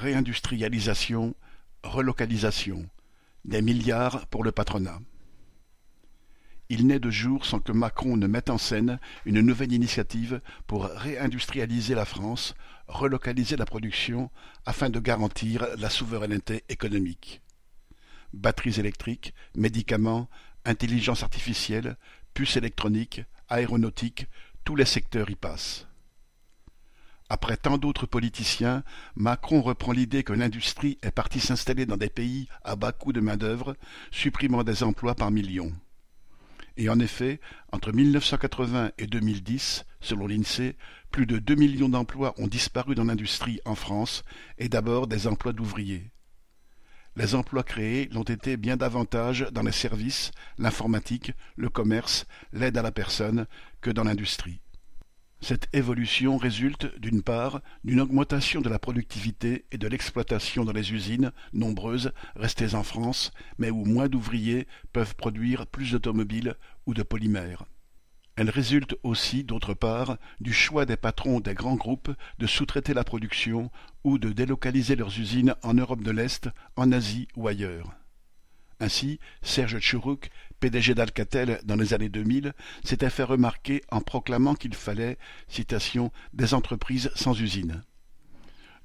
Réindustrialisation, relocalisation, des milliards pour le patronat. Il n'est de jour sans que Macron ne mette en scène une nouvelle initiative pour réindustrialiser la France, relocaliser la production afin de garantir la souveraineté économique. Batteries électriques, médicaments, intelligence artificielle, puces électroniques, aéronautique, tous les secteurs y passent. Après tant d'autres politiciens, Macron reprend l'idée que l'industrie est partie s'installer dans des pays à bas coût de main-d'œuvre, supprimant des emplois par millions. Et en effet, entre 1980 et 2010, selon l'INSEE, plus de 2 millions d'emplois ont disparu dans l'industrie en France, et d'abord des emplois d'ouvriers. Les emplois créés l'ont été bien davantage dans les services, l'informatique, le commerce, l'aide à la personne, que dans l'industrie. Cette évolution résulte, d'une part, d'une augmentation de la productivité et de l'exploitation dans les usines, nombreuses, restées en France, mais où moins d'ouvriers peuvent produire plus d'automobiles ou de polymères. Elle résulte aussi, d'autre part, du choix des patrons des grands groupes de sous-traiter la production ou de délocaliser leurs usines en Europe de l'Est, en Asie ou ailleurs. Ainsi, Serge Tchourouk, PDG d'Alcatel dans les années 2000, s'était fait remarquer en proclamant qu'il fallait, citation, des entreprises sans usines.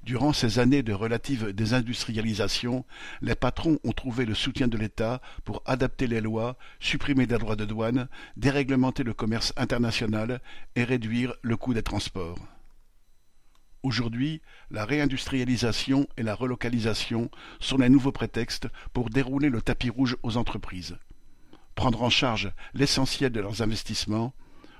Durant ces années de relative désindustrialisation, les patrons ont trouvé le soutien de l'État pour adapter les lois, supprimer des droits de douane, déréglementer le commerce international et réduire le coût des transports. Aujourd'hui, la réindustrialisation et la relocalisation sont les nouveaux prétextes pour dérouler le tapis rouge aux entreprises. Prendre en charge l'essentiel de leurs investissements,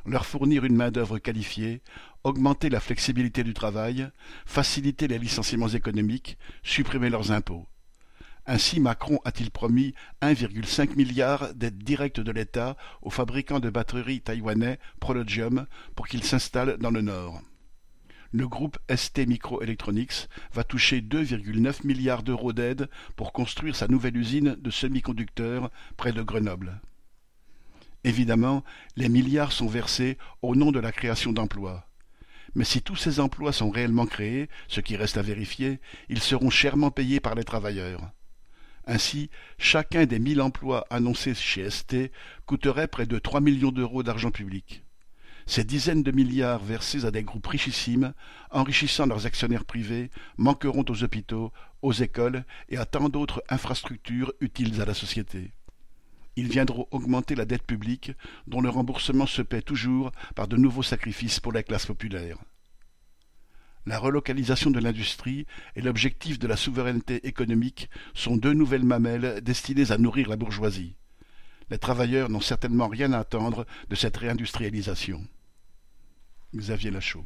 leur fournir une main-d'œuvre qualifiée, augmenter la flexibilité du travail, faciliter les licenciements économiques, supprimer leurs impôts. Ainsi Macron a-t-il promis 1,5 milliard d'aides directes de l'État aux fabricants de batteries taïwanais Prologium pour qu'ils s'installent dans le Nord le groupe ST Microelectronics va toucher 2,9 milliards d'euros d'aide pour construire sa nouvelle usine de semi-conducteurs près de Grenoble. Évidemment, les milliards sont versés au nom de la création d'emplois. Mais si tous ces emplois sont réellement créés, ce qui reste à vérifier, ils seront chèrement payés par les travailleurs. Ainsi, chacun des mille emplois annoncés chez ST coûterait près de trois millions d'euros d'argent public. Ces dizaines de milliards versés à des groupes richissimes, enrichissant leurs actionnaires privés, manqueront aux hôpitaux, aux écoles et à tant d'autres infrastructures utiles à la société. Ils viendront augmenter la dette publique, dont le remboursement se paie toujours par de nouveaux sacrifices pour les classes populaires. La relocalisation de l'industrie et l'objectif de la souveraineté économique sont deux nouvelles mamelles destinées à nourrir la bourgeoisie. Les travailleurs n'ont certainement rien à attendre de cette réindustrialisation. Xavier Lachaud